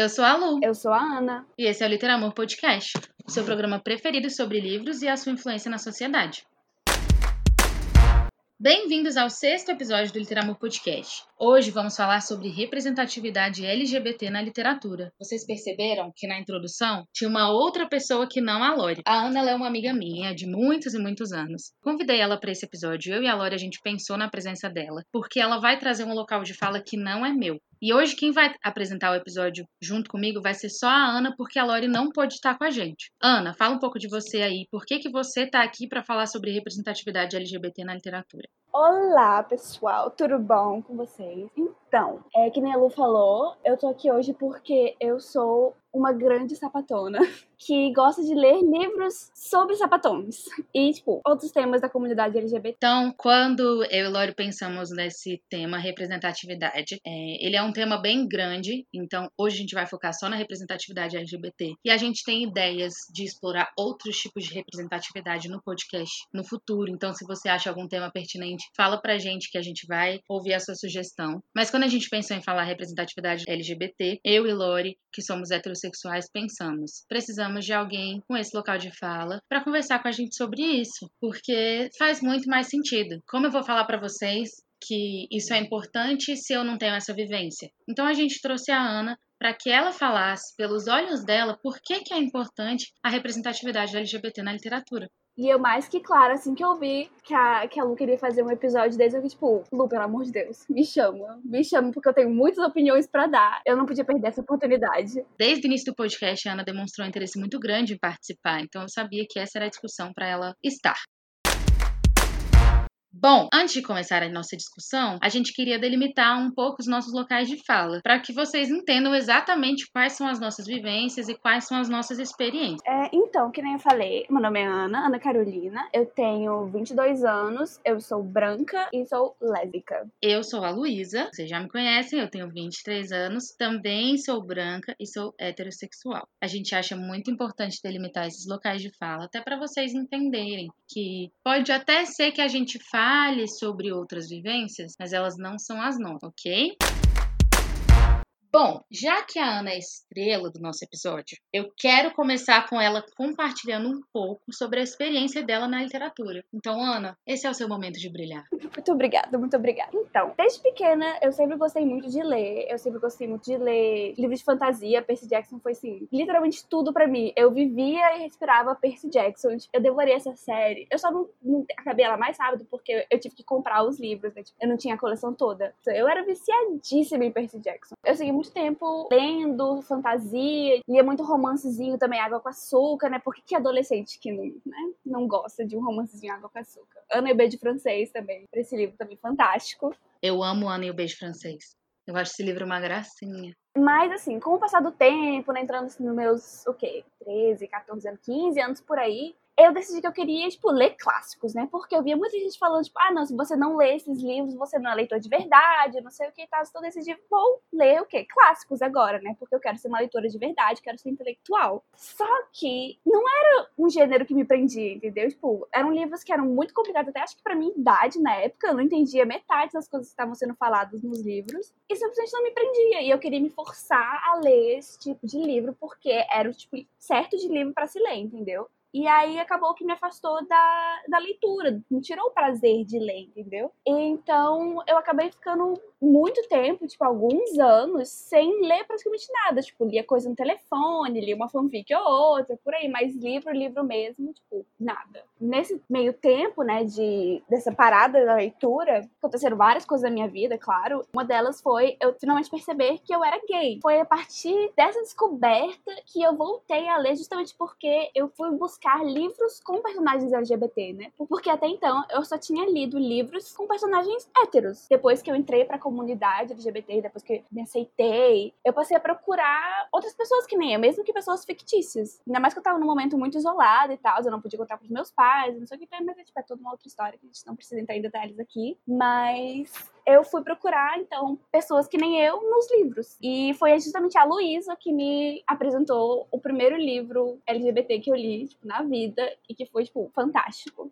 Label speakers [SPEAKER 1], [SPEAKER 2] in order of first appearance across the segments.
[SPEAKER 1] Eu sou a Lu
[SPEAKER 2] eu sou a Ana.
[SPEAKER 1] e esse é o Literamor Podcast, o seu programa preferido sobre livros e a sua influência na sociedade. Bem-vindos ao sexto episódio do Literamor Podcast. Hoje vamos falar sobre representatividade LGBT na literatura. Vocês perceberam que na introdução tinha uma outra pessoa que não a Lore. A Ana é uma amiga minha de muitos e muitos anos. Convidei ela para esse episódio. Eu e a Lore a gente pensou na presença dela, porque ela vai trazer um local de fala que não é meu. E hoje quem vai apresentar o episódio junto comigo vai ser só a Ana, porque a Lori não pôde estar com a gente. Ana, fala um pouco de você aí. Por que, que você tá aqui para falar sobre representatividade LGBT na literatura?
[SPEAKER 2] Olá, pessoal, tudo bom com vocês? Então, é que nem a Lu falou, eu tô aqui hoje porque eu sou uma grande sapatona que gosta de ler livros sobre sapatões e, tipo, outros temas da comunidade LGBT.
[SPEAKER 1] Então, quando eu e Lori pensamos nesse tema representatividade, é, ele é um tema bem grande, então hoje a gente vai focar só na representatividade LGBT. E a gente tem ideias de explorar outros tipos de representatividade no podcast no futuro. Então, se você acha algum tema pertinente, fala pra gente que a gente vai ouvir a sua sugestão. Mas quando a gente pensou em falar representatividade LGBT, eu e Lori, que somos heterossexuais, pensamos: precisamos de alguém com esse local de fala para conversar com a gente sobre isso, porque faz muito mais sentido. Como eu vou falar para vocês que isso é importante se eu não tenho essa vivência? Então a gente trouxe a Ana para que ela falasse pelos olhos dela por que, que é importante a representatividade LGBT na literatura.
[SPEAKER 2] E eu, mais que claro, assim que eu vi que a, que a Lu queria fazer um episódio desse, eu fiquei tipo, Lu, pelo amor de Deus, me chama. Me chama, porque eu tenho muitas opiniões pra dar. Eu não podia perder essa oportunidade.
[SPEAKER 1] Desde o início do podcast, a Ana demonstrou um interesse muito grande em participar, então eu sabia que essa era a discussão para ela estar. Bom, antes de começar a nossa discussão, a gente queria delimitar um pouco os nossos locais de fala, para que vocês entendam exatamente quais são as nossas vivências e quais são as nossas experiências.
[SPEAKER 2] É, então, que nem eu falei, meu nome é Ana, Ana Carolina, eu tenho 22 anos, eu sou branca e sou lésbica.
[SPEAKER 1] Eu sou a Luísa, vocês já me conhecem, eu tenho 23 anos, também sou branca e sou heterossexual. A gente acha muito importante delimitar esses locais de fala, até para vocês entenderem que pode até ser que a gente fale sobre outras vivências, mas elas não são as nossas, ok? Bom, já que a Ana é estrela do nosso episódio, eu quero começar com ela compartilhando um pouco sobre a experiência dela na literatura. Então, Ana, esse é o seu momento de brilhar.
[SPEAKER 2] Muito obrigada, muito obrigada. Então, desde pequena, eu sempre gostei muito de ler. Eu sempre gostei muito de ler livros de fantasia. Percy Jackson foi, assim, literalmente tudo pra mim. Eu vivia e respirava Percy Jackson. Eu devorei essa série. Eu só não, não acabei ela mais rápido porque eu tive que comprar os livros, né? Tipo, eu não tinha a coleção toda. Então, eu era viciadíssima em Percy Jackson. Eu segui muito tempo lendo fantasia, lia muito romancezinho também, água com açúcar, né? Porque que adolescente que não, né, não gosta de um romancezinho água com açúcar? Ana e o Beijo Francês também, esse livro também fantástico.
[SPEAKER 1] Eu amo Ana e o Beijo Francês. Eu acho esse livro uma gracinha.
[SPEAKER 2] Mas, assim, com o passar do tempo, né, entrando assim, nos meus, o quê? 13, 14 anos, 15 anos por aí, eu decidi que eu queria, tipo, ler clássicos, né? Porque eu via muita gente falando, tipo, ah, não, se você não lê esses livros, você não é leitor de verdade, não sei o que e tal. Então eu decidi, vou ler o quê? Clássicos agora, né? Porque eu quero ser uma leitora de verdade, quero ser intelectual. Só que não era um gênero que me prendia, entendeu? Tipo, eram livros que eram muito complicados, até acho que pra minha idade na época, eu não entendia metade das coisas que estavam sendo faladas nos livros. E simplesmente não me prendia. E eu queria me forçar a ler esse tipo de livro, porque era o tipo certo de livro para se ler, entendeu? E aí acabou que me afastou da, da leitura, me tirou o prazer de ler, entendeu? Então eu acabei ficando muito tempo, tipo, alguns anos, sem ler praticamente nada. Tipo, lia coisa no telefone, lia uma fanfic ou outra, por aí, mas livro, livro mesmo, tipo, nada. Nesse meio tempo, né, de, dessa parada da leitura, aconteceram várias coisas na minha vida, claro. Uma delas foi eu finalmente perceber que eu era gay. Foi a partir dessa descoberta que eu voltei a ler, justamente porque eu fui buscar livros com personagens LGBT, né? Porque até então eu só tinha lido livros com personagens héteros. Depois que eu entrei pra comunidade LGBT, depois que me aceitei, eu passei a procurar outras pessoas que nem eu, mesmo que pessoas fictícias. Ainda mais que eu tava num momento muito isolado e tal, eu não podia contar pros meus pais, não sei o que, mas é, tipo, é toda uma outra história que a gente não precisa entrar em detalhes aqui. Mas eu fui procurar, então, pessoas que nem eu nos livros. E foi justamente a Luísa que me apresentou o primeiro livro LGBT que eu li, tipo, na vida, e que foi, tipo, fantástico.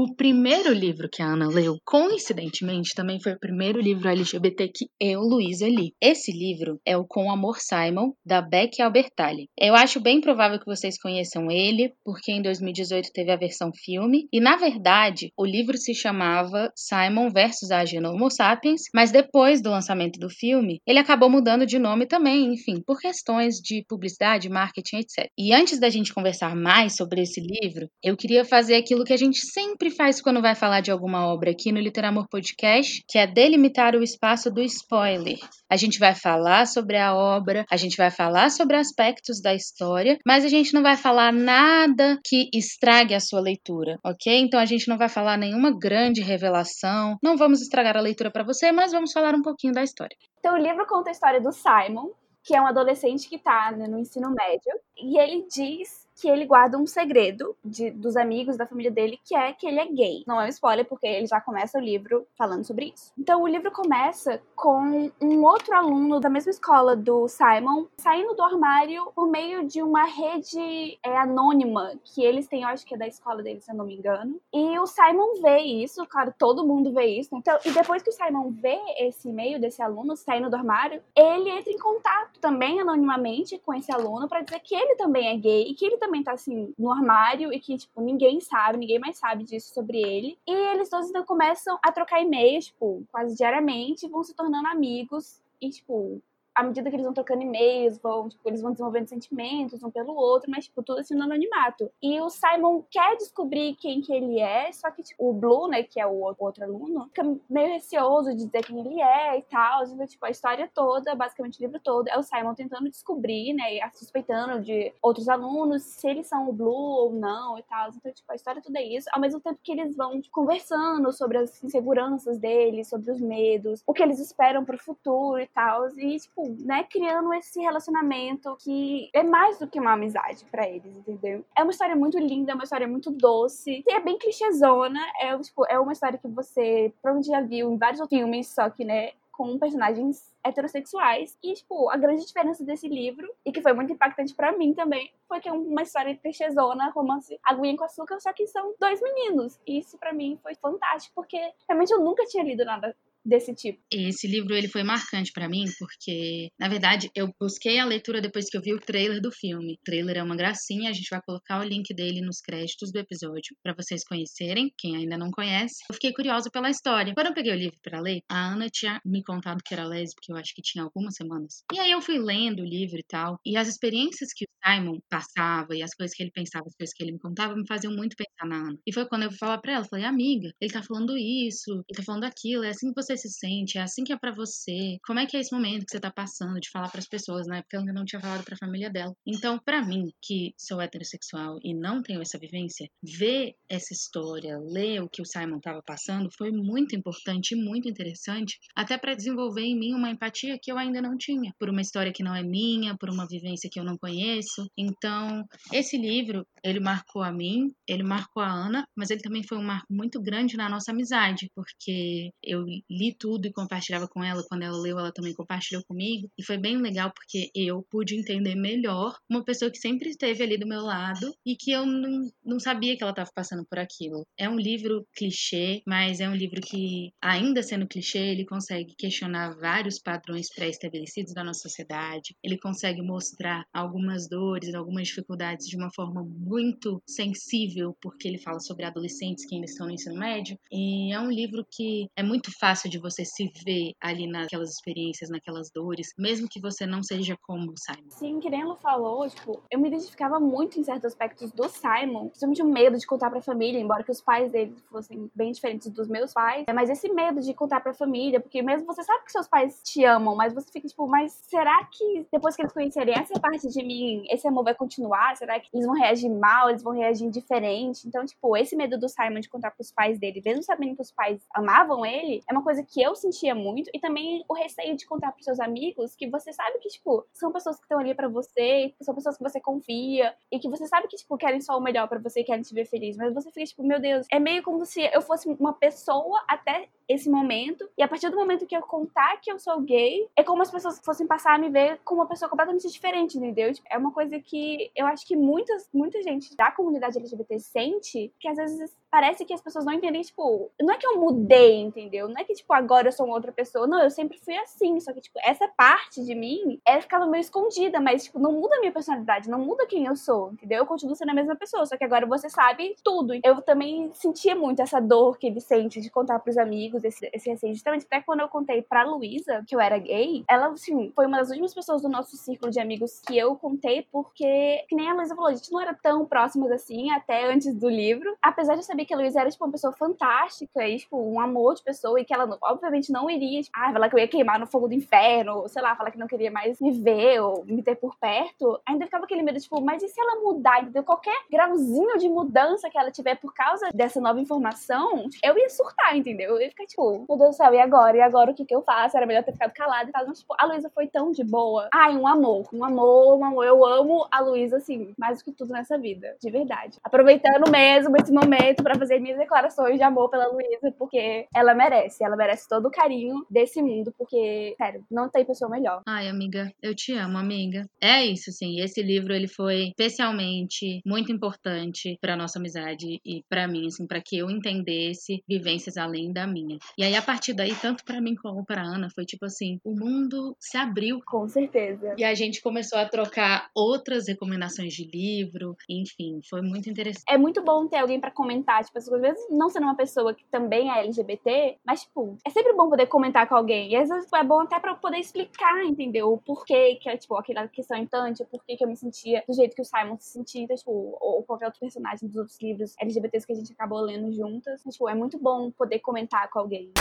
[SPEAKER 1] O primeiro livro que a Ana leu, coincidentemente, também foi o primeiro livro LGBT que eu, Luísa, li. Esse livro é o Com Amor Simon, da Beck Albertalli. Eu acho bem provável que vocês conheçam ele, porque em 2018 teve a versão filme, e na verdade o livro se chamava Simon versus a Homo Sapiens, mas depois do lançamento do filme, ele acabou mudando de nome também, enfim, por questões de publicidade, marketing, etc. E antes da gente conversar mais sobre esse livro, eu queria fazer aquilo que a gente sempre faz quando vai falar de alguma obra aqui no Literamor Podcast, que é delimitar o espaço do spoiler. A gente vai falar sobre a obra, a gente vai falar sobre aspectos da história, mas a gente não vai falar nada que estrague a sua leitura, ok? Então a gente não vai falar nenhuma grande revelação, não vamos estragar a leitura para você, mas vamos falar um pouquinho da história.
[SPEAKER 2] Então o livro conta a história do Simon, que é um adolescente que está no ensino médio, e ele diz que ele guarda um segredo de, dos amigos da família dele, que é que ele é gay. Não é um spoiler, porque ele já começa o livro falando sobre isso. Então, o livro começa com um outro aluno da mesma escola do Simon saindo do armário por meio de uma rede é, anônima que eles têm, eu acho que é da escola dele, se eu não me engano. E o Simon vê isso, claro, todo mundo vê isso. Né? Então, e depois que o Simon vê esse e-mail desse aluno saindo do armário, ele entra em contato também anonimamente com esse aluno para dizer que ele também é gay e que ele também também tá assim no armário e que, tipo, ninguém sabe, ninguém mais sabe disso sobre ele. E eles todos então começam a trocar e-mails, tipo, quase diariamente, vão se tornando amigos e, tipo, à medida que eles vão trocando e-mails, vão, tipo, eles vão desenvolvendo sentimentos um pelo outro, mas, tipo, tudo assim no anonimato. E o Simon quer descobrir quem que ele é, só que, tipo, o Blue, né, que é o outro aluno, fica meio receoso de dizer quem ele é e tal. Então, tipo, a história toda, basicamente o livro todo, é o Simon tentando descobrir, né, suspeitando de outros alunos, se eles são o Blue ou não e tal. Então, tipo, a história toda é isso. Ao mesmo tempo que eles vão tipo, conversando sobre as inseguranças deles, sobre os medos, o que eles esperam pro futuro e tal. E, tipo, né, criando esse relacionamento que é mais do que uma amizade para eles, entendeu? É uma história muito linda, é uma história muito doce, e é bem clichêzona, é, tipo, é uma história que você provavelmente já viu em vários outros filmes, só que, né, com personagens heterossexuais. E, tipo, a grande diferença desse livro, e que foi muito impactante para mim também, foi que é uma história clichêzona, romance aguinha com açúcar, só que são dois meninos. E isso para mim foi fantástico, porque realmente eu nunca tinha lido nada desse tipo.
[SPEAKER 1] Esse livro ele foi marcante para mim porque, na verdade, eu busquei a leitura depois que eu vi o trailer do filme. O trailer é uma gracinha, a gente vai colocar o link dele nos créditos do episódio para vocês conhecerem, quem ainda não conhece. Eu fiquei curiosa pela história. Quando eu peguei o livro para ler, a Ana tinha me contado que era lésbica, eu acho que tinha algumas semanas. E aí eu fui lendo o livro e tal, e as experiências que o Simon passava e as coisas que ele pensava, as coisas que ele me contava, me faziam muito pensar na Ana. E foi quando eu fui falar para ela, falei: "Amiga, ele tá falando isso, ele tá falando aquilo, é assim que você se sente, é assim que é para você. Como é que é esse momento que você tá passando de falar para as pessoas, né? Porque ela ainda não tinha falado para a família dela. Então, para mim, que sou heterossexual e não tenho essa vivência, ver essa história, ler o que o Simon tava passando foi muito importante e muito interessante, até para desenvolver em mim uma empatia que eu ainda não tinha, por uma história que não é minha, por uma vivência que eu não conheço. Então, esse livro, ele marcou a mim, ele marcou a Ana, mas ele também foi um marco muito grande na nossa amizade, porque eu li tudo e compartilhava com ela. Quando ela leu, ela também compartilhou comigo. E foi bem legal porque eu pude entender melhor uma pessoa que sempre esteve ali do meu lado e que eu não, não sabia que ela estava passando por aquilo. É um livro clichê, mas é um livro que, ainda sendo clichê, ele consegue questionar vários padrões pré-estabelecidos da nossa sociedade. Ele consegue mostrar algumas dores, algumas dificuldades de uma forma muito sensível, porque ele fala sobre adolescentes que ainda estão no ensino médio. E é um livro que é muito fácil de você se ver ali naquelas experiências, naquelas dores, mesmo que você não seja como o Simon.
[SPEAKER 2] Sim, que nem ela falou, tipo, eu me identificava muito em certos aspectos do Simon, principalmente o medo de contar pra família, embora que os pais dele fossem bem diferentes dos meus pais, é, mas esse medo de contar pra família, porque mesmo você sabe que seus pais te amam, mas você fica tipo, mas será que depois que eles conhecerem essa parte de mim, esse amor vai continuar? Será que eles vão reagir mal? Eles vão reagir diferente? Então, tipo, esse medo do Simon de contar pros pais dele, mesmo sabendo que os pais amavam ele, é uma coisa coisa que eu sentia muito. E também o receio de contar pros seus amigos que você sabe que, tipo, são pessoas que estão ali para você, são pessoas que você confia e que você sabe que, tipo, querem só o melhor para você, querem te ver feliz. Mas você fica, tipo, meu Deus, é meio como se eu fosse uma pessoa até esse momento. E a partir do momento que eu contar que eu sou gay, é como as pessoas fossem passar a me ver como uma pessoa completamente diferente, entendeu? Tipo, é uma coisa que eu acho que muitas, muita gente da comunidade LGBT sente, que às vezes parece que as pessoas não entendem, tipo, não é que eu mudei, entendeu? Não é que, tipo, agora eu sou uma outra pessoa. Não, eu sempre fui assim. Só que, tipo, essa parte de mim, ela ficava meio escondida, mas, tipo, não muda a minha personalidade, não muda quem eu sou, entendeu? Eu continuo sendo a mesma pessoa, só que agora você sabe tudo. Eu também sentia muito essa dor que ele sente de contar pros amigos, esse, esse receio. Justamente até quando eu contei pra Luísa que eu era gay, ela, assim, foi uma das últimas pessoas do nosso círculo de amigos que eu contei, porque, que nem a Luísa falou, a gente não era tão próximas assim, até antes do livro. Apesar de saber que a Luísa era, tipo, uma pessoa fantástica e, tipo, um amor de pessoa e que ela, obviamente, não iria, tipo, ah, falar que eu ia queimar no fogo do inferno, sei lá, falar que não queria mais me ver ou me ter por perto, ainda ficava aquele medo, tipo, mas e se ela mudar, entendeu? Qualquer grauzinho de mudança que ela tiver por causa dessa nova informação, eu ia surtar, entendeu? Eu ia ficar, tipo, meu Deus do céu, e agora? E agora o que que eu faço? Era melhor ter ficado calada e tal. Mas, tipo, a Luísa foi tão de boa. Ai, um amor, um amor, um amor. Eu amo a Luísa, assim, mais do que tudo nessa vida, de verdade. Aproveitando mesmo esse momento para fazer minhas declarações de amor pela Luísa, porque ela merece, ela merece todo o carinho desse mundo, porque, sério, não tem pessoa melhor.
[SPEAKER 1] Ai, amiga, eu te amo, amiga. É isso, sim. Esse livro ele foi especialmente muito importante para nossa amizade e para mim, assim, para que eu entendesse vivências além da minha. E aí a partir daí, tanto para mim como para Ana, foi tipo assim, o mundo se abriu.
[SPEAKER 2] Com certeza.
[SPEAKER 1] E a gente começou a trocar outras recomendações de livro, enfim, foi muito interessante.
[SPEAKER 2] É muito bom ter alguém para comentar, tipo, às vezes não sendo uma pessoa que também é LGBT, mas tipo, é sempre bom poder comentar com alguém. E às vezes é bom até para poder explicar, entendeu? O porquê que é, tipo, aquela questão importante, o porquê que eu me sentia do jeito que o Simon se sentia, então, tipo, ou qualquer outro personagem dos outros livros LGBTs que a gente acabou lendo juntas. Então, tipo, é muito bom poder comentar com alguém.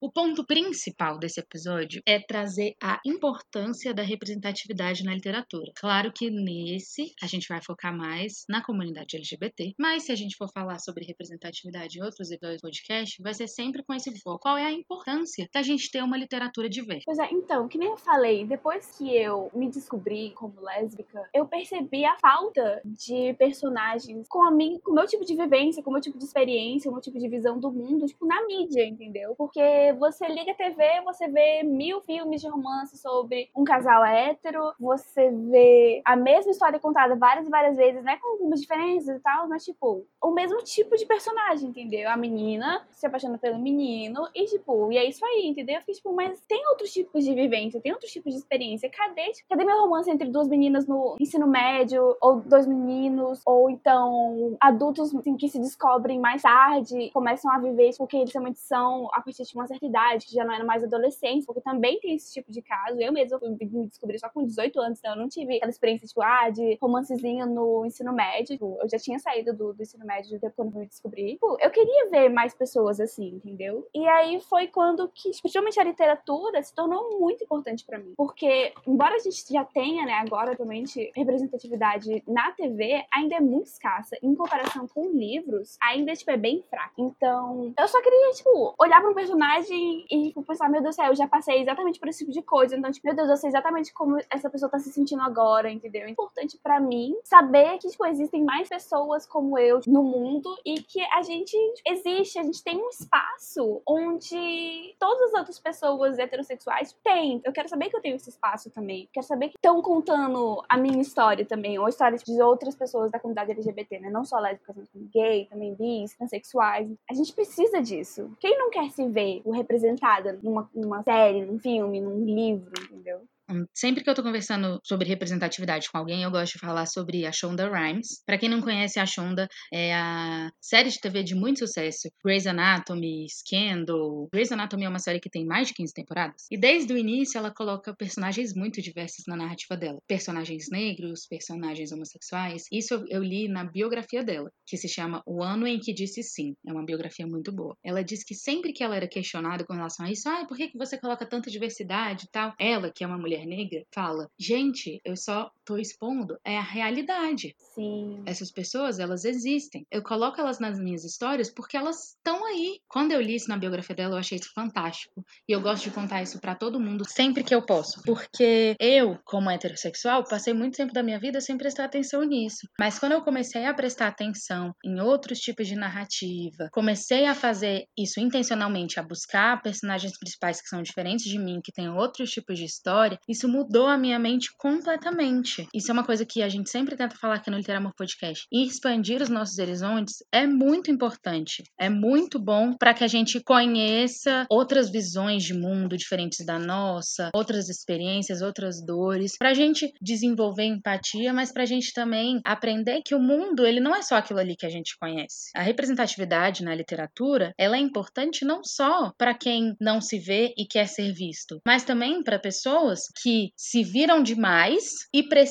[SPEAKER 1] O ponto principal desse episódio é trazer a importância da representatividade na literatura. Claro que nesse a gente vai focar mais na comunidade LGBT, mas se a gente for falar sobre representatividade em outros episódios do podcast, vai ser sempre com esse foco. Qual é a importância da gente ter uma literatura diversa?
[SPEAKER 2] Pois é, então, que nem eu falei, depois que eu me descobri como lésbica, eu percebi a falta de personagens com a mim, com o meu tipo de vivência, com o meu tipo de experiência, com o meu tipo de visão do mundo, tipo, na mídia, entendeu? Porque você liga a TV, você vê mil filmes de romance sobre um casal hétero, você vê a mesma história contada várias e várias vezes, né? Com algumas diferenças e tal, mas, tipo, o mesmo tipo de personagem, entendeu? A menina se apaixona pelo menino e, tipo, e é isso aí, entendeu? Eu fiquei, tipo, mas tem outros tipos de vivência, tem outros tipos de experiência. Cadê, tipo, cadê meu romance entre duas meninas no ensino médio, ou dois meninos, ou então adultos assim, que se descobrem mais tarde, começam a viver porque eles realmente são a partir de uma certa idade, que já não era mais adolescente, porque também tem esse tipo de caso. Eu mesma me descobri só com 18 anos, então eu não tive aquela experiência, tipo, ah, de romancezinho no ensino médio. Tipo, eu já tinha saído do, do ensino médio quando eu me descobri. Tipo, eu queria ver mais pessoas assim, entendeu? E aí foi quando que, principalmente a literatura, se tornou muito importante para mim. Porque, embora a gente já tenha, né, agora atualmente, representatividade na TV, ainda é muito escassa. Em comparação com livros, ainda, tipo, é bem fraca. Então, eu só queria, tipo, olhar pra um personagem e, tipo, pensar, meu Deus do céu, eu já passei exatamente por esse tipo de coisa. Então, tipo, meu Deus, eu sei exatamente como essa pessoa tá se sentindo agora, entendeu? É importante para mim saber que, tipo, existem mais pessoas como eu no mundo e que a gente existe, a gente tem um espaço onde todas as outras pessoas heterossexuais têm. Eu quero saber que eu tenho esse espaço também. Quero saber que estão contando a minha história também, ou a história de outras pessoas da comunidade LGBT, né? Não só lésbicas, mas gay, também bis, transexuais. A gente precisa disso. Quem não quer se ver o representada numa, numa série, num filme, num livro, entendeu?
[SPEAKER 1] Hum, sempre que eu tô conversando sobre representatividade com alguém, eu gosto de falar sobre a Shonda Rhimes. Para quem não conhece, a Shonda é a série de TV de muito sucesso. Grey's Anatomy, Scandal. Grey's Anatomy é uma série que tem mais de 15 temporadas. E desde o início ela coloca personagens muito diversos na narrativa dela. Personagens negros, personagens homossexuais. Isso eu, li na biografia dela, que se chama O Ano em que Disse Sim. É uma biografia muito boa. Ela diz que sempre que ela era questionada com relação a isso, ah, por que você coloca tanta diversidade e tal? Ela, que é uma mulher mulher negra fala: gente, eu só tô expondo é a realidade.
[SPEAKER 2] Sim.
[SPEAKER 1] Essas pessoas, elas existem. Eu coloco elas nas minhas histórias porque elas estão aí. Quando eu li isso na biografia dela, eu achei isso fantástico. E eu gosto de contar isso para todo mundo sempre que eu posso. Porque eu, como heterossexual, passei muito tempo da minha vida sem prestar atenção nisso. Mas quando eu comecei a prestar atenção em outros tipos de narrativa, comecei a fazer isso intencionalmente, a buscar personagens principais que são diferentes de mim, que têm outros tipos de história, isso mudou a minha mente completamente. Isso é uma coisa que a gente sempre tenta falar aqui no Literamor Podcast. Expandir os nossos horizontes é muito importante. É muito bom para que a gente conheça outras visões de mundo diferentes da nossa, outras experiências, outras dores, para a gente desenvolver empatia, mas para a gente também aprender que o mundo ele não é só aquilo ali que a gente conhece. A representatividade na literatura ela é importante não só para quem não se vê e quer ser visto, mas também para pessoas que se viram demais e precisam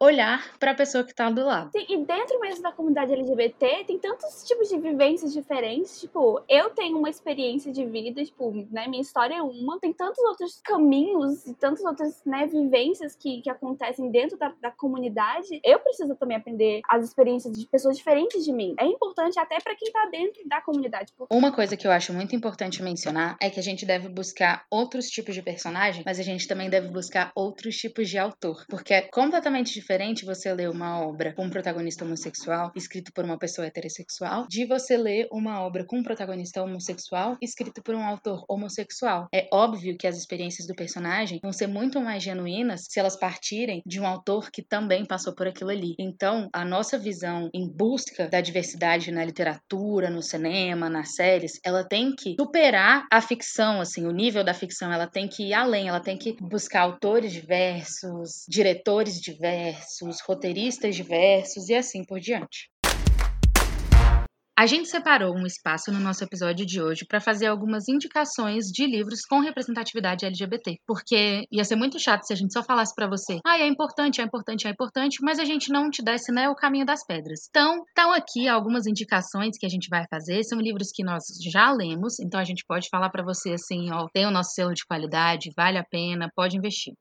[SPEAKER 1] olhar para a pessoa que está do lado.
[SPEAKER 2] Sim, e dentro mesmo da comunidade LGBT tem tantos tipos de vivências diferentes. Tipo, eu tenho uma experiência de vida, tipo, né, minha história é uma. Tem tantos outros caminhos e tantas outras, né, vivências que, que acontecem dentro da, da comunidade. Eu preciso também aprender as experiências de pessoas diferentes de mim. É importante até para quem tá dentro da comunidade.
[SPEAKER 1] Uma coisa que eu acho muito importante mencionar é que a gente deve buscar outros tipos de personagem, mas a gente também deve buscar outros tipos de autor. Porque é completamente diferente você ler uma obra com um protagonista homossexual, escrito por uma pessoa heterossexual, de você ler uma obra com um protagonista homossexual, escrito por um autor homossexual. É óbvio que as experiências do personagem vão ser muito mais genuínas se elas partirem de um autor que também passou por aquilo ali. Então, a nossa visão em busca da diversidade na literatura, no cinema, nas séries, ela tem que superar a ficção, assim, o nível da ficção, ela tem que ir além, ela tem que buscar autores diversos, diretores diversos, roteiristas diversos e assim por diante. A gente separou um espaço no nosso episódio de hoje para fazer algumas indicações de livros com representatividade LGBT, porque ia ser muito chato se a gente só falasse para você, ah, é importante, é importante, é importante, mas a gente não te desse, né, o caminho das pedras. Então, estão aqui algumas indicações que a gente vai fazer, são livros que nós já lemos, então a gente pode falar para você assim, ó, tem o nosso selo de qualidade, vale a pena, pode investir.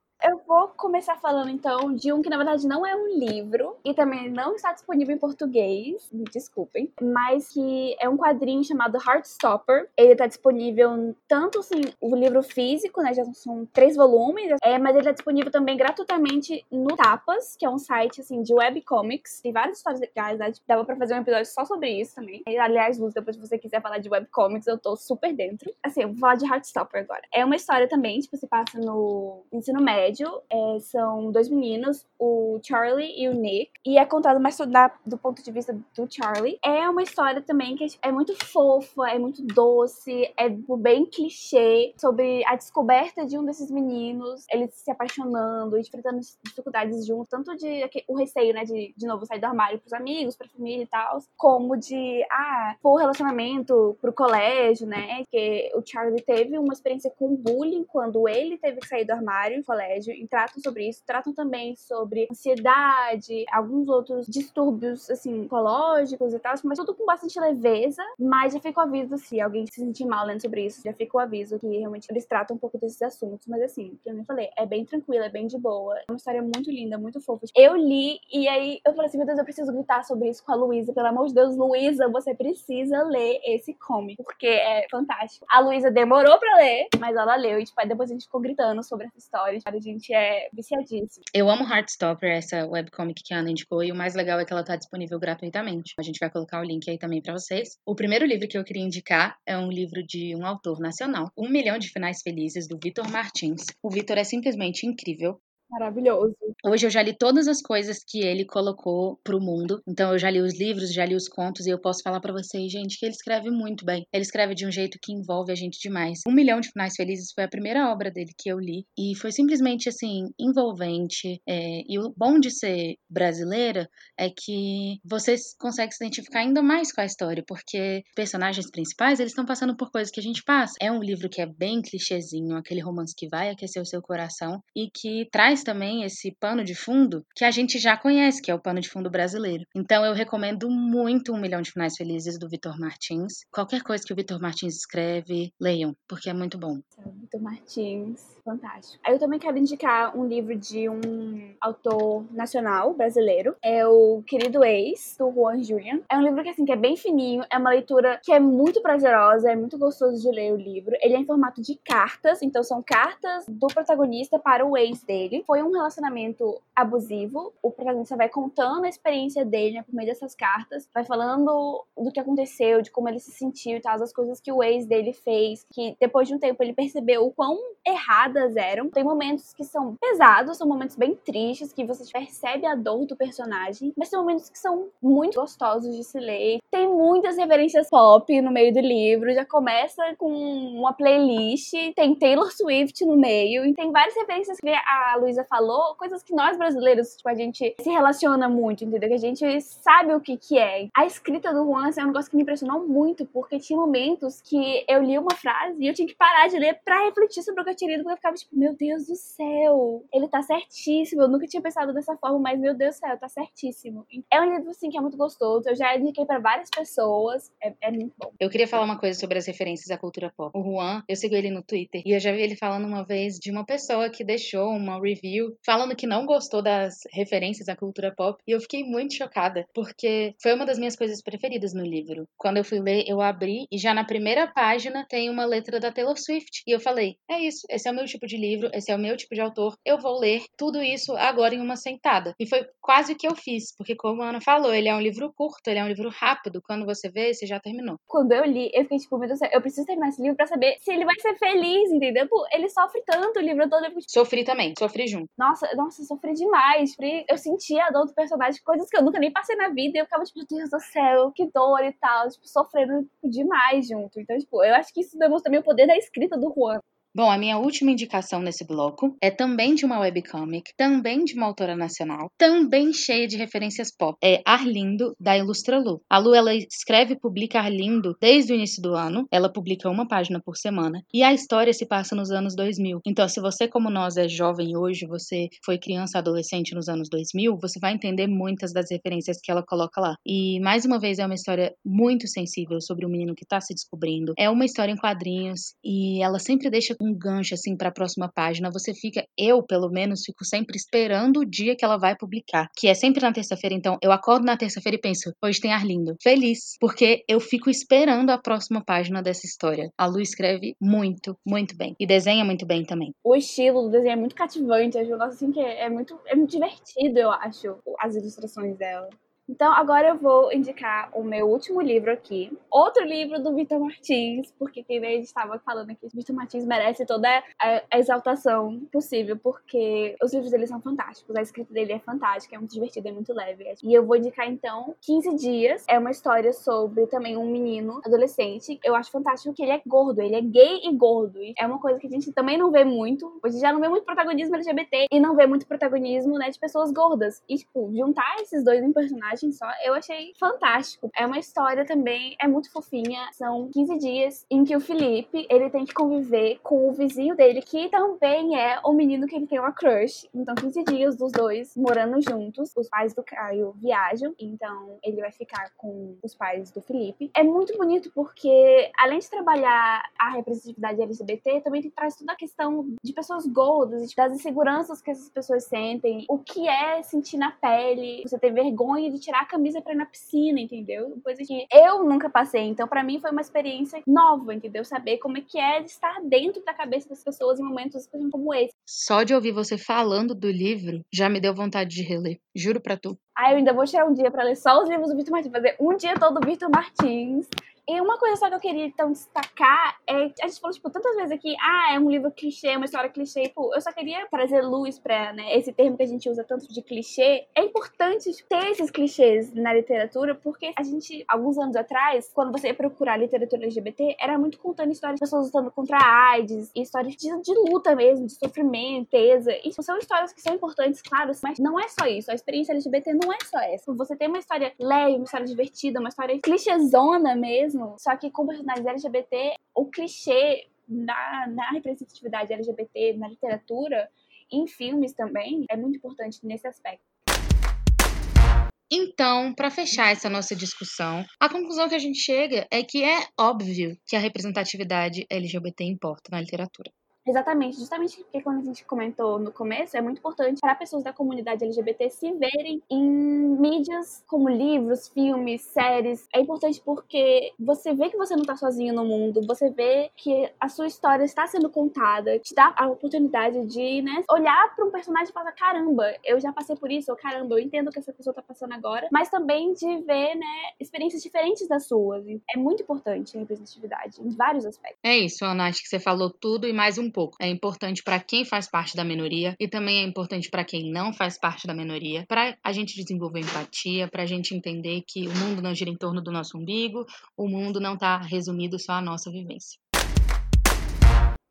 [SPEAKER 2] Começar falando então de um que na verdade não é um livro e também não está disponível em português, me desculpem, mas que é um quadrinho chamado Heartstopper. Ele está disponível tanto assim o livro físico, né, já são três volumes, é, mas ele está disponível também gratuitamente no Tapas, que é um site assim de webcomics. Tem várias histórias legais, né? dava para fazer um episódio só sobre isso também. E, aliás, Luz, depois se você quiser falar de webcomics, eu tô super dentro. Assim, eu vou falar de Heartstopper agora. É uma história também, tipo, se passa no ensino médio prédio. São dois meninos, o Charlie e o Nick. E é contado mais da, do ponto de vista do Charlie. É uma história também que é muito fofa, é muito doce, é bem clichê sobre a descoberta de um desses meninos, eles se apaixonando, enfrentando dificuldades junto, tanto de o receio, né, de de novo sair do armário pros amigos, pra família e tal, como de ah, pôr relacionamento pro colégio, né? Que o Charlie teve uma experiência com bullying quando ele teve que sair do armário colégio e tratam sobre isso. Tratam também sobre ansiedade, alguns outros distúrbios, assim, psicológicos e tal, mas tudo com bastante leveza. Mas já fica o aviso, se alguém se sentir mal lendo sobre isso, já fica o aviso que realmente eles tratam um pouco desses assuntos. Mas assim, como eu falei, é bem tranquila, é bem de boa. É uma história muito linda, muito fofa. Eu li e aí eu falei assim, meu Deus, eu preciso gritar sobre isso com a Luísa. Pelo amor de Deus, Luísa, você precisa ler esse comic, porque é fantástico. A Luísa demorou pra ler, mas ela leu. E tipo, aí depois a gente ficou gritando sobre essa história. A gente gente viciadíssimo.
[SPEAKER 1] Eu amo Heartstopper, essa webcomic que a Ana indicou, e o mais legal é que ela tá disponível gratuitamente. A gente vai colocar o link aí também para vocês. O primeiro livro que eu queria indicar é um livro de um autor nacional, Um Milhão de Finais Felizes, do Vitor Martins. O Vitor é simplesmente incrível.
[SPEAKER 2] Maravilhoso.
[SPEAKER 1] Hoje eu já li todas as coisas que ele colocou pro mundo. Então eu já li os livros, já li os contos e eu posso falar para vocês, gente, que ele escreve muito bem. Ele escreve de um jeito que envolve a gente demais. Um Milhão de Finais Felizes foi a primeira obra dele que eu li e foi simplesmente assim envolvente. É, e o bom de ser brasileira é que você consegue se identificar ainda mais com a história, porque personagens principais eles estão passando por coisas que a gente passa. É um livro que é bem clichêzinho, aquele romance que vai aquecer o seu coração e que traz também esse pano de fundo que a gente já conhece, que é o pano de fundo brasileiro. Então eu recomendo muito Um Milhão de Finais Felizes do Vitor Martins. Qualquer coisa que o Vitor Martins escreve, leiam, porque é muito bom.
[SPEAKER 2] Vitor Martins, fantástico. Eu também quero indicar um livro de um autor nacional brasileiro, é o Querido Ex, do Juan Julian. É um livro que assim que é bem fininho, é uma leitura que é muito prazerosa, é muito gostoso de ler o livro. Ele é em formato de cartas, então são cartas do protagonista para o ex dele. Foi um relacionamento abusivo. O protagonista vai contando a experiência dele né, por meio dessas cartas, vai falando do que aconteceu, de como ele se sentiu e tal, as coisas que o ex dele fez, que depois de um tempo ele percebeu o quão erradas eram. Tem momentos que são pesados, são momentos bem tristes, que você percebe a dor do personagem, mas tem momentos que são muito gostosos de se ler. Tem muitas referências pop no meio do livro, já começa com uma playlist, tem Taylor Swift no meio, e tem várias referências que a Luísa falou, coisas que nós brasileiros, tipo, a gente se relaciona muito, entendeu? Que a gente sabe o que que é. A escrita do Juan é um negócio que me impressionou muito, porque tinha momentos que eu li uma frase e eu tinha que parar de ler pra refletir sobre o que eu tinha lido, porque eu ficava tipo, meu Deus do céu, ele tá certíssimo. Eu nunca tinha pensado dessa forma, mas meu Deus do céu, tá certíssimo. É um livro, assim, que é muito gostoso. Eu já indiquei para várias pessoas. É, é, muito bom.
[SPEAKER 1] Eu queria falar uma coisa sobre as referências à cultura pop. O Juan, eu sigo ele no Twitter e eu já vi ele falando uma vez de uma pessoa que deixou uma review falando que não gostou das referências à cultura pop. E eu fiquei muito chocada, porque foi uma das minhas coisas preferidas no livro. Quando eu fui ler, eu abri e já na primeira página tem uma letra da Taylor Swift. E eu falei: é isso, esse é o meu tipo de livro, esse é o meu tipo de autor, eu vou ler tudo isso agora em uma sentada. E foi quase o que eu fiz, porque como a Ana falou, ele é um livro curto, ele é um livro rápido. Quando você vê, você já terminou.
[SPEAKER 2] Quando eu li, eu fiquei tipo, meu Deus, eu preciso terminar esse livro pra saber se ele vai ser feliz, entendeu? Pô, ele sofre tanto o livro todo. Tipo,
[SPEAKER 1] sofri também, sofri junto.
[SPEAKER 2] Nossa, nossa, sofri demais. Eu sentia a dor do personagem, coisas que eu nunca nem passei na vida. E eu ficava tipo, Deus do céu, que dor e tal. Tipo, sofrendo demais junto. Então, tipo, eu acho que isso demonstra também o poder da escrita do Juan.
[SPEAKER 1] Bom, a minha última indicação nesse bloco é também de uma webcomic, também de uma autora nacional, também cheia de referências pop. É Arlindo, da Ilustra Lu. A Lu, ela escreve e publica Arlindo desde o início do ano. Ela publica uma página por semana. E a história se passa nos anos 2000. Então, se você, como nós, é jovem hoje, você foi criança, adolescente nos anos 2000, você vai entender muitas das referências que ela coloca lá. E, mais uma vez, é uma história muito sensível sobre um menino que está se descobrindo. É uma história em quadrinhos e ela sempre deixa um gancho assim para a próxima página, você fica, eu pelo menos fico sempre esperando o dia que ela vai publicar, que é sempre na terça-feira. Então, eu acordo na terça-feira e penso, hoje tem Arlindo. Feliz, porque eu fico esperando a próxima página dessa história. A Lu escreve muito, muito bem e desenha muito bem também.
[SPEAKER 2] O estilo do desenho é muito cativante, eu gosto assim que é muito é muito divertido, eu acho, as ilustrações dela. Então, agora eu vou indicar o meu último livro aqui. Outro livro do Vitor Martins, porque quem a gente estava falando aqui, Vitor Martins merece toda a exaltação possível, porque os livros dele são fantásticos, a escrita dele é fantástica, é muito divertida, é muito leve. E eu vou indicar, então, 15 Dias. É uma história sobre também um menino adolescente. Eu acho fantástico que ele é gordo, ele é gay e gordo. E é uma coisa que a gente também não vê muito. Gente já não vê muito protagonismo LGBT e não vê muito protagonismo, né, de pessoas gordas. E, tipo, juntar esses dois em personagens só, eu achei fantástico. É uma história também, é muito fofinha. São 15 dias em que o Felipe, ele tem que conviver com o vizinho dele, que também é o menino que ele tem uma crush. Então, 15 dias dos dois morando juntos. Os pais do Caio viajam, então ele vai ficar com os pais do Felipe. É muito bonito porque, além de trabalhar a representatividade LGBT, também traz toda a questão de pessoas gordas, das inseguranças que essas pessoas sentem, o que é sentir na pele, você ter vergonha de tirar a camisa pra ir na piscina, entendeu? Coisa que eu nunca passei. Então, para mim, foi uma experiência nova, entendeu? Saber como é que é estar dentro da cabeça das pessoas em momentos como esse.
[SPEAKER 1] Só de ouvir você falando do livro, já me deu vontade de reler. Juro pra tu.
[SPEAKER 2] Ah, eu ainda vou tirar um dia para ler só os livros do Vitor Martins, fazer um dia todo do Vitor Martins e uma coisa só que eu queria então destacar é a gente falou tipo tantas vezes aqui, ah, é um livro clichê, uma história clichê, pô, eu só queria trazer luz para, né, esse termo que a gente usa tanto de clichê. É importante ter esses clichês na literatura porque a gente alguns anos atrás, quando você ia procurar literatura LGBT, era muito contando histórias de pessoas lutando contra a AIDS, histórias de, de luta mesmo, de sofrimento, tesa. E são histórias que são importantes, claro, mas não é só isso. A experiência LGBT não é só essa. Você tem uma história leve, uma história divertida, uma história clichêzona mesmo mesmo, só que com personagens LGBT, o clichê na, na representatividade LGBT na literatura em filmes também é muito importante nesse aspecto.
[SPEAKER 1] Então, para fechar essa nossa discussão, a conclusão que a gente chega é que é óbvio que a representatividade LGBT importa na literatura.
[SPEAKER 2] Exatamente, justamente porque quando a gente comentou no começo, é muito importante para pessoas da comunidade LGBT se verem em mídias como livros, filmes, séries. É importante porque você vê que você não está sozinho no mundo, você vê que a sua história está sendo contada, te dá a oportunidade de né, olhar para um personagem e falar: caramba, eu já passei por isso, ou caramba, eu entendo o que essa pessoa está passando agora, mas também de ver né, experiências diferentes das suas. É muito importante a representatividade em vários aspectos.
[SPEAKER 1] É isso, Ana, acho que você falou tudo e mais um pouco. É importante para quem faz parte da minoria e também é importante para quem não faz parte da minoria, para a gente desenvolver empatia, para a gente entender que o mundo não gira em torno do nosso umbigo, o mundo não está resumido só à nossa vivência.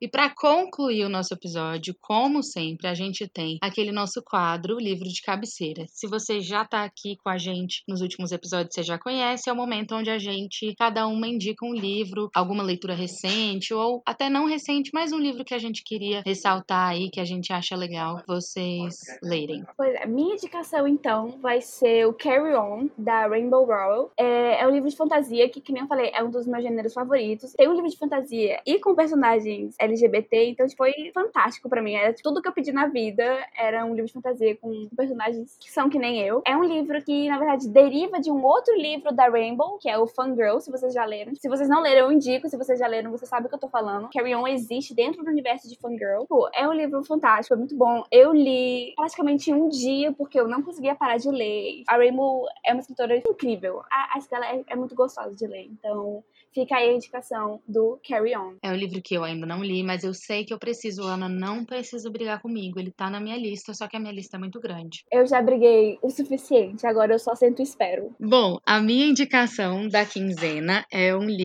[SPEAKER 1] E para concluir o nosso episódio, como sempre, a gente tem aquele nosso quadro, o livro de cabeceira. Se você já está aqui com a gente nos últimos episódios, você já conhece, é o momento onde a gente, cada uma indica um livro, alguma leitura recente ou até não recente, mas um livro que a gente queria ressaltar aí, que a gente acha legal vocês lerem.
[SPEAKER 2] Pois é, minha indicação então vai ser o Carry On, da Rainbow Rowell. É, é um livro de fantasia que, que nem eu falei, é um dos meus gêneros favoritos. Tem um livro de fantasia e com personagens LGBT, então tipo, foi fantástico para mim. Era tipo, tudo que eu pedi na vida era um livro de fantasia com personagens que são que nem eu. É um livro que, na verdade, deriva de um outro livro da Rainbow, que é o Fangirl, se vocês já leram. Se vocês não leram, eu indico. Se vocês já leram, você sabe o que eu tô falando. Carry On existe dentro do universo de Fangirl. Pô, é um livro fantástico, é muito bom. Eu li praticamente um dia, porque eu não conseguia parar de ler. A Rainbow é uma escritora incrível. A, a escrita é, é muito gostosa de ler. Então, fica aí a indicação do Carry On.
[SPEAKER 1] É um livro que eu ainda não li, mas eu sei que eu preciso. Ana não precisa brigar comigo. Ele tá na minha lista, só que a minha lista é muito grande.
[SPEAKER 2] Eu já briguei o suficiente, agora eu só sento e espero.
[SPEAKER 1] Bom, a minha indicação da quinzena é um livro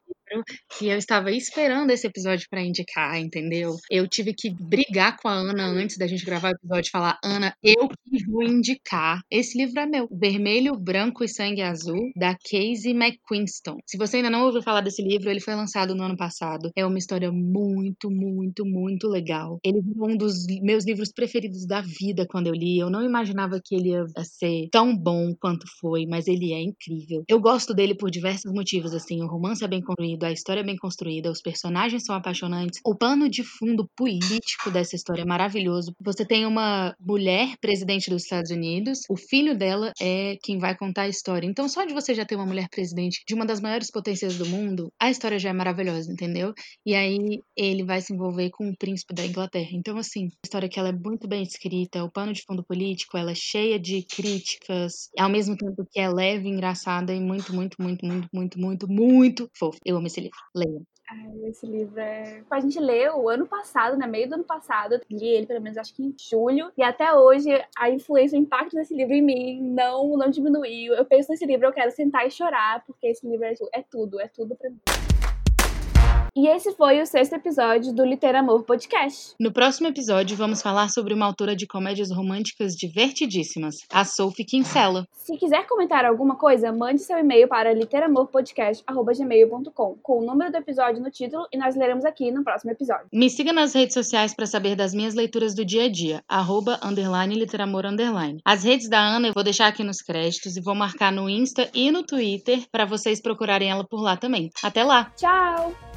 [SPEAKER 1] que eu estava esperando esse episódio para indicar, entendeu? Eu tive que brigar com a Ana antes da gente gravar o episódio e falar: Ana, eu que vou indicar. Esse livro é meu. Vermelho, Branco e Sangue Azul, da Casey McQuiston. Se você ainda não ouviu falar desse livro, ele foi lançado no ano passado. É uma história muito, muito, muito legal. Ele foi um dos meus livros preferidos da vida quando eu li. Eu não imaginava que ele ia ser tão bom quanto foi, mas ele é incrível. Eu gosto dele por diversos motivos, assim. O romance é bem construído, a história é bem construída, os personagens são apaixonantes, o pano de fundo político dessa história é maravilhoso. Você tem uma mulher presidente dos Estados Unidos, o filho dela é quem vai contar a história. Então, só de você já ter uma mulher presidente de uma das maiores potências do mundo, a história já é maravilhosa, entendeu? E aí ele vai se envolver com o príncipe da Inglaterra. Então, assim, a história que ela é muito bem escrita, o pano de fundo político, ela é cheia de críticas, ao mesmo tempo que é leve, engraçada e muito, muito, muito, muito, muito, muito, muito fofo. Eu amo esse livro.
[SPEAKER 2] Ai, esse livro é. A gente leu o ano passado, né? Meio do ano passado. Li ele, pelo menos, acho que em julho. E até hoje, a influência, o impacto desse livro em mim não, não diminuiu. Eu penso nesse livro, eu quero sentar e chorar, porque esse livro é, é tudo, é tudo pra mim. E esse foi o sexto episódio do Literamor Podcast.
[SPEAKER 1] No próximo episódio, vamos falar sobre uma autora de comédias românticas divertidíssimas, a Sophie Kinsella.
[SPEAKER 2] Se quiser comentar alguma coisa, mande seu e-mail para literamorpodcast.gmail.com com o número do episódio no título e nós leremos aqui no próximo episódio.
[SPEAKER 1] Me siga nas redes sociais para saber das minhas leituras do dia a dia, arroba, underline, literamor, underline. As redes da Ana eu vou deixar aqui nos créditos e vou marcar no Insta e no Twitter para vocês procurarem ela por lá também. Até lá!
[SPEAKER 2] Tchau!